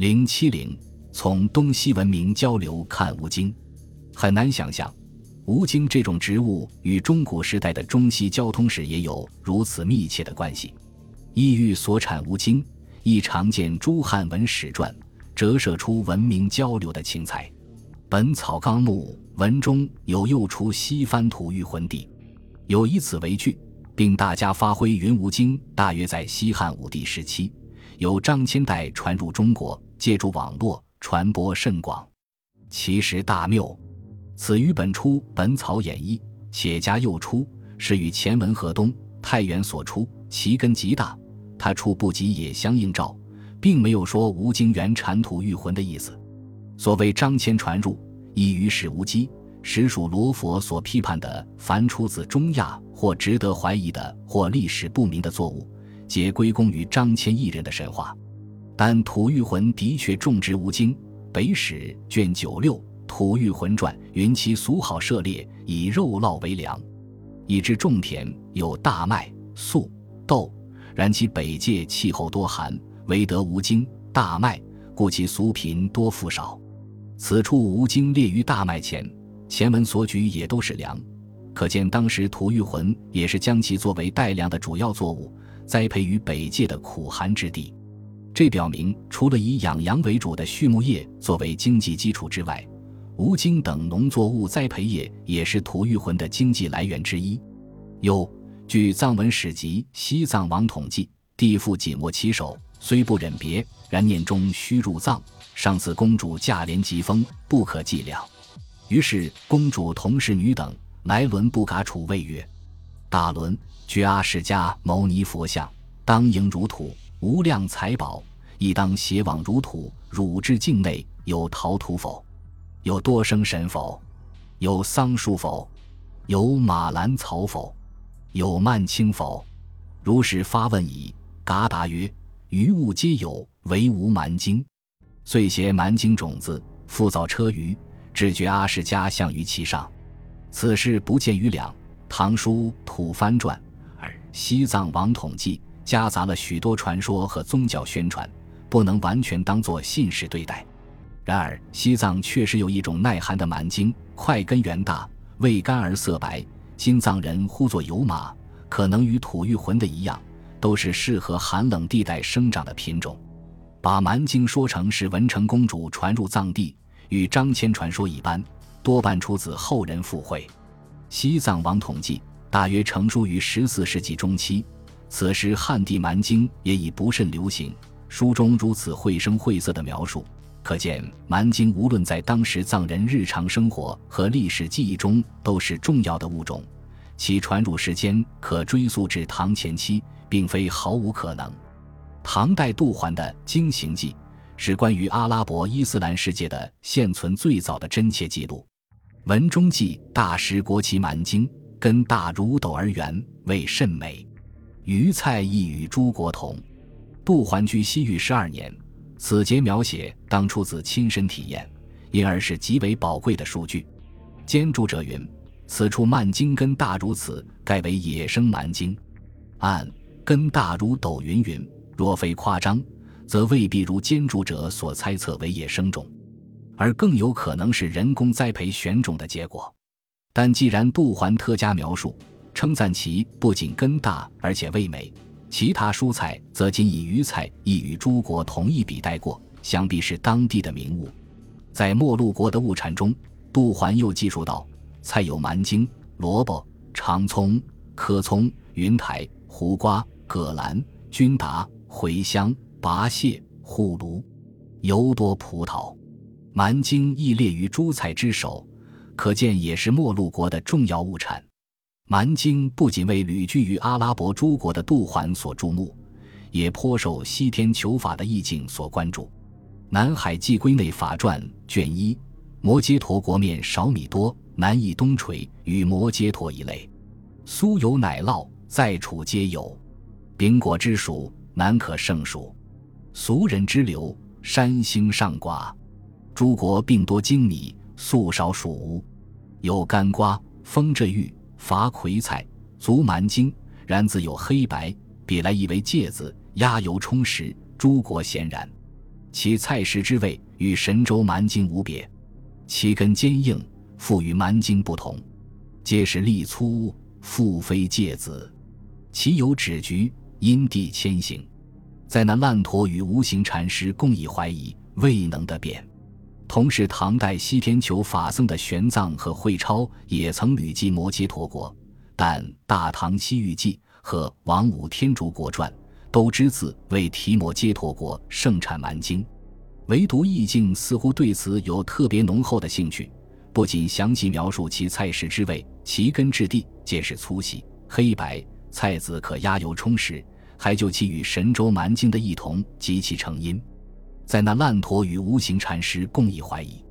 零七零，从东西文明交流看吴京，很难想象，吴京这种植物与中古时代的中西交通史也有如此密切的关系。异域所产吴京，亦常见诸汉文史传，折射出文明交流的情采。《本草纲目》文中有“又出西番吐欲浑地”，有以此为据，并大家发挥。云吴京大约在西汉武帝时期，由张骞代传入中国。借助网络传播甚广，其实大谬。此语本出《本草演义》，且加又出，是与前文河东太原所出，其根极大。他处不及也相应照，并没有说吴京原产土御魂的意思。所谓张骞传入，亦于史无稽，实属罗佛所批判的凡出自中亚或值得怀疑的或历史不明的作物，皆归功于张骞一人的神话。但吐玉魂的确种植吴京，《北史》卷九六《吐玉魂传》云其俗好涉猎，以肉酪为粮，以致种田有大麦、粟、豆。然其北界气候多寒，唯得吴京、大麦，故其俗贫多富少。此处吴京列于大麦前，前文所举也都是粮，可见当时吐玉魂也是将其作为带粮的主要作物，栽培于北界的苦寒之地。这表明，除了以养羊为主的畜牧业作为经济基础之外，吴京等农作物栽培业也是吐谷浑的经济来源之一。又据藏文史籍《西藏王统记》，帝父紧握其手，虽不忍别，然念中须入藏。上次公主驾连疾风，不可计量。于是公主同侍女等来轮不嘎处谓曰：“大伦，觉阿世家牟尼佛像，当迎如土。”无量财宝，亦当携往如土。汝之境内有陶土否？有多生神否？有桑树否？有马兰草否？有曼青否？如是发问矣。嘎答曰：余物皆有，唯无蛮荆。遂携蛮荆种子，复造车舆，只觉阿世家像于其上。此事不见于两《唐书吐蕃传》，而《西藏王统记》。夹杂了许多传说和宗教宣传，不能完全当作信史对待。然而，西藏确实有一种耐寒的蛮荆，块根圆大，味甘而色白，今藏人呼作油麻，可能与吐玉浑的一样，都是适合寒冷地带生长的品种。把蛮荆说成是文成公主传入藏地，与张骞传说一般，多半出自后人附会。《西藏王统记》大约成书于十四世纪中期。此时汉地蛮荆也已不甚流行，书中如此绘声绘色的描述，可见蛮荆无论在当时藏人日常生活和历史记忆中都是重要的物种，其传入时间可追溯至唐前期，并非毫无可能。唐代杜环的《经行记》是关于阿拉伯伊斯兰世界的现存最早的真切记录，文中记大食国旗蛮荆，根大如斗而圆，味甚美。余菜亦与诸国同。杜环居西域十二年，此节描写当出自亲身体验，因而是极为宝贵的数据。兼注者云：“此处曼荆根大如此，盖为野生蛮荆。”按根大如斗云云，若非夸张，则未必如兼注者所猜测为野生种，而更有可能是人工栽培选种的结果。但既然杜环特加描述。称赞其不仅根大，而且味美。其他蔬菜则仅以鱼菜亦与诸国同一笔带过，想必是当地的名物。在陌路国的物产中，杜环又记述道：菜有蛮荆、萝卜、长葱、柯葱、云台、胡瓜、葛兰、菌达、茴香、拔蟹、护芦，尤多葡萄。蛮荆亦列于诸菜之首，可见也是陌路国的重要物产。蛮荆不仅为旅居于阿拉伯诸国的杜环所注目，也颇受西天求法的意境所关注。《南海记归内法传》卷一：摩揭陀国面少米多，南以东垂，与摩揭陀一类。酥油奶酪，在处皆有。饼果之属，难可胜数。俗人之流，山兴上寡。诸国并多精米，粟少属无。有干瓜，风这玉。伐葵菜，足蛮荆，然自有黑白，比来亦为芥子，鸭油充实，诸国咸然。其菜食之味与神州蛮荆无别，其根坚硬，复与蛮荆不同，皆是粒粗，复非芥子。其有指局，因地迁行。在那烂陀与无形禅师共以怀疑，未能得辨。同时，唐代西天求法僧的玄奘和慧超也曾旅记摩揭陀国，但《大唐西域记》和《王武天竺国传》都只字为提摩揭陀国盛产蛮经，唯独易经似乎对此有特别浓厚的兴趣，不仅详细描述其菜食之味，其根质地皆是粗细黑白，菜籽可压油充实。还就其与神州蛮经的异同及其成因，在那烂陀与无形禅师共议怀疑。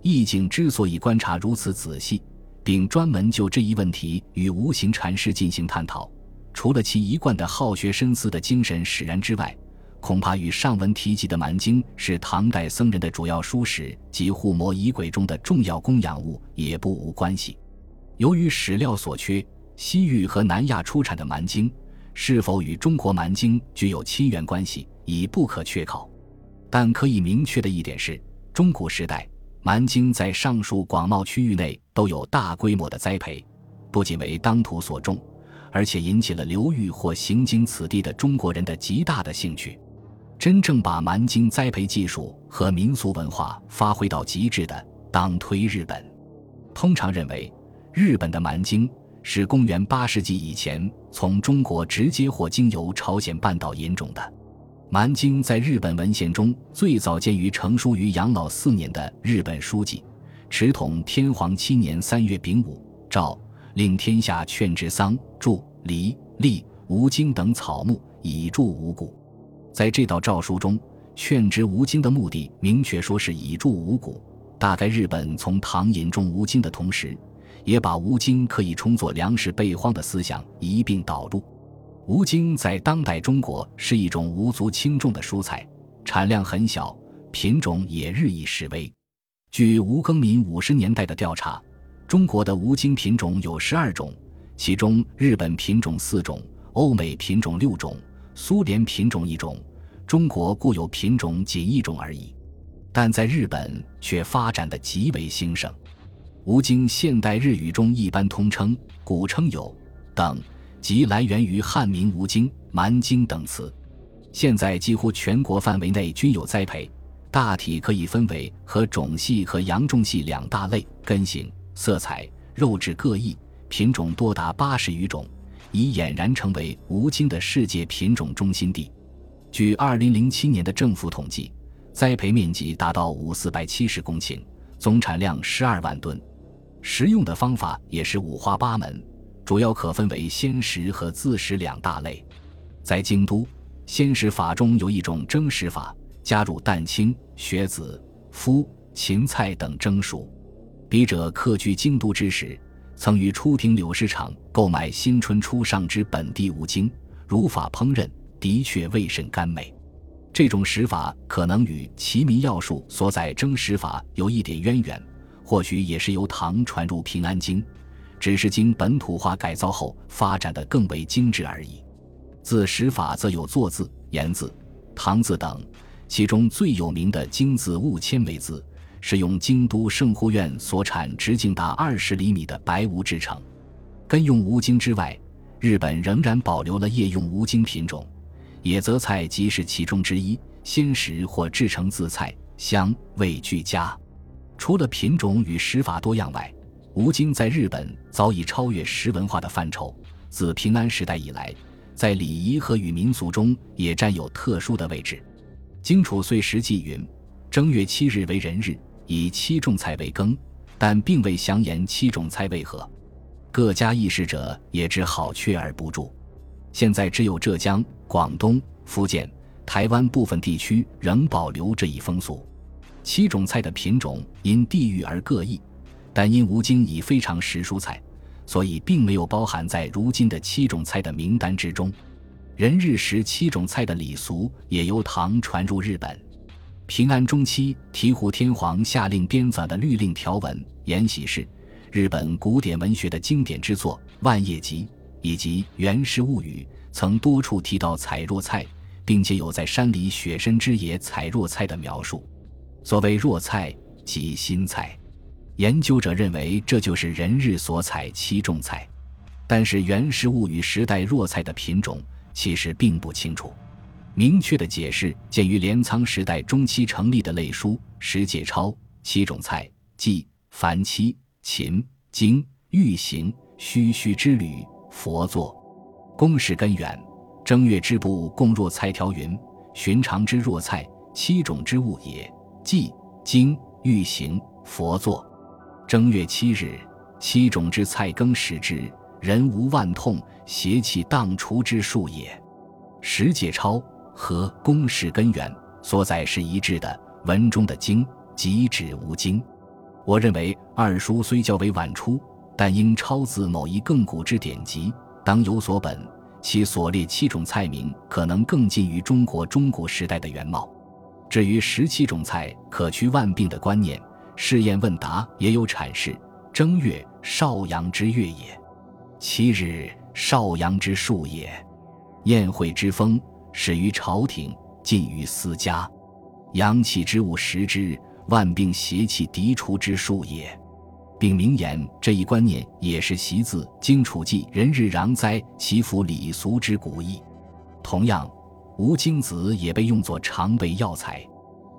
易经之所以观察如此仔细，并专门就这一问题与无形禅师进行探讨，除了其一贯的好学深思的精神使然之外，恐怕与上文提及的蛮经是唐代僧人的主要书史及护摩仪轨中的重要供养物也不无关系。由于史料所缺，西域和南亚出产的蛮经。是否与中国蛮经具有亲缘关系，已不可确考。但可以明确的一点是，中古时代蛮经在上述广袤区域内都有大规模的栽培，不仅为当土所种，而且引起了流域或行经此地的中国人的极大的兴趣。真正把蛮经栽培技术和民俗文化发挥到极致的，当推日本。通常认为，日本的蛮经。是公元八世纪以前从中国直接或经由朝鲜半岛引种的。蛮经在日本文献中最早见于成书于养老四年的日本书记持统天皇七年三月丙午诏，令天下劝植桑、树、梨、栗、吴荆等草木以助五谷。在这道诏书中，劝植吴荆的目的明确说是以助五谷。大概日本从唐引种吴荆的同时。也把吴京可以充作粮食备荒的思想一并导入。吴京在当代中国是一种无足轻重的蔬菜，产量很小，品种也日益式微。据吴耕民五十年代的调查，中国的吴京品种有十二种，其中日本品种四种，欧美品种六种，苏联品种一种，中国固有品种仅一种而已。但在日本却发展的极为兴盛。吴京现代日语中一般通称，古称有等，即来源于汉名吴京、蛮京等词。现在几乎全国范围内均有栽培，大体可以分为和种系和阳种系两大类。根型、色彩、肉质各异，品种多达八十余种，已俨然成为吴京的世界品种中心地。据二零零七年的政府统计，栽培面积达到五四百七十公顷，总产量十二万吨。食用的方法也是五花八门，主要可分为鲜食和自食两大类。在京都，鲜食法中有一种蒸食法，加入蛋清、雪子、麸、芹菜等蒸熟。笔者客居京都之时，曾于初亭柳市场购买新春初上之本地五精，如法烹饪，的确味甚甘美。这种食法可能与《齐民要术》所载蒸食法有一点渊源。或许也是由唐传入平安京，只是经本土化改造后发展的更为精致而已。字识法则有作字、言字、唐字等，其中最有名的京字婺千为字，是用京都圣护院所产直径达二十厘米的白吴制成。根用吴京之外，日本仍然保留了叶用吴京品种，野泽菜即是其中之一，鲜食或制成字菜，香味俱佳。除了品种与食法多样外，吴京在日本早已超越食文化的范畴。自平安时代以来，在礼仪和与民俗中也占有特殊的位置。荆楚岁时记云：“正月七日为人日，以七种菜为羹，但并未详言七种菜为何。各家议事者也只好缺而不住。现在只有浙江、广东、福建、台湾部分地区仍保留这一风俗。”七种菜的品种因地域而各异，但因吴京已非常食蔬菜，所以并没有包含在如今的七种菜的名单之中。人日食七种菜的礼俗也由唐传入日本。平安中期，醍醐天皇下令编纂的律令条文《延禧事》，日本古典文学的经典之作《万叶集》以及《源氏物语》，曾多处提到采若菜，并且有在山里雪深之野采若菜的描述。所谓若菜，即新菜。研究者认为这就是人日所采七种菜，但是原食物与时代若菜的品种其实并不清楚。明确的解释见于镰仓时代中期成立的类书《十解钞》，七种菜即凡七、秦、经、玉行、须须之旅、佛作。公式根源，正月之部共若菜条云：寻常之若菜，七种之物也。即经、玉行、佛作。正月七日，七种之菜羹食之，人无万痛，邪气荡除之术也。十解钞和公式根源所载是一致的，文中的经即指无经。我认为二书虽较为晚出，但应抄自某一更古之典籍。当有所本，其所列七种菜名可能更近于中国中古时代的原貌。至于十七种菜可驱万病的观念，试验问答也有阐释。正月，少阳之月也；七日，少阳之数也。宴会之风始于朝廷，尽于私家。阳气之物食之，万病邪气涤除之术也。并明言这一观念也是习自《荆楚记》“人日攘灾，祈福礼俗”之古意。同样，吴京子也被用作常备药材。《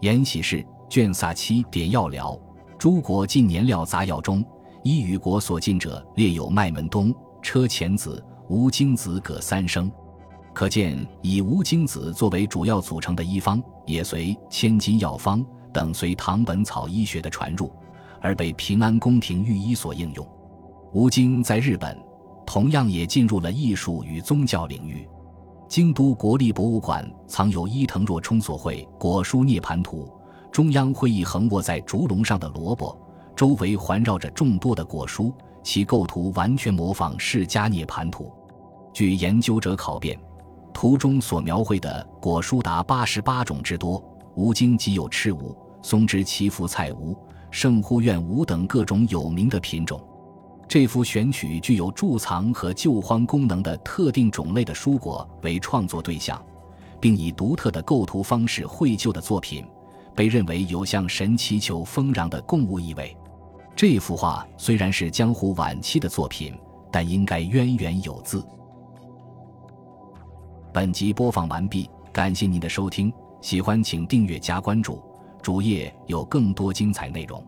延禧氏卷萨七点药疗》诸国进年料杂药中，依与国所进者列有麦门冬、车前子、吴京子各三升。可见以吴京子作为主要组成的医方，也随千金药方等随唐本草医学的传入。而被平安宫廷御医所应用，吴京在日本同样也进入了艺术与宗教领域。京都国立博物馆藏有伊藤若冲所绘《果蔬涅盘图》，中央会议横卧在竹笼上的萝卜，周围环绕着众多的果蔬，其构图完全模仿释迦涅盘图。据研究者考辨，图中所描绘的果蔬达八十八种之多，吴京即有赤吴、松枝祈福菜吴。圣护院五等各种有名的品种，这幅选取具有贮藏和救荒功能的特定种类的蔬果为创作对象，并以独特的构图方式绘就的作品，被认为有像神祈求丰壤的供物意味。这幅画虽然是江湖晚期的作品，但应该渊源有字。本集播放完毕，感谢您的收听，喜欢请订阅加关注。主页有更多精彩内容。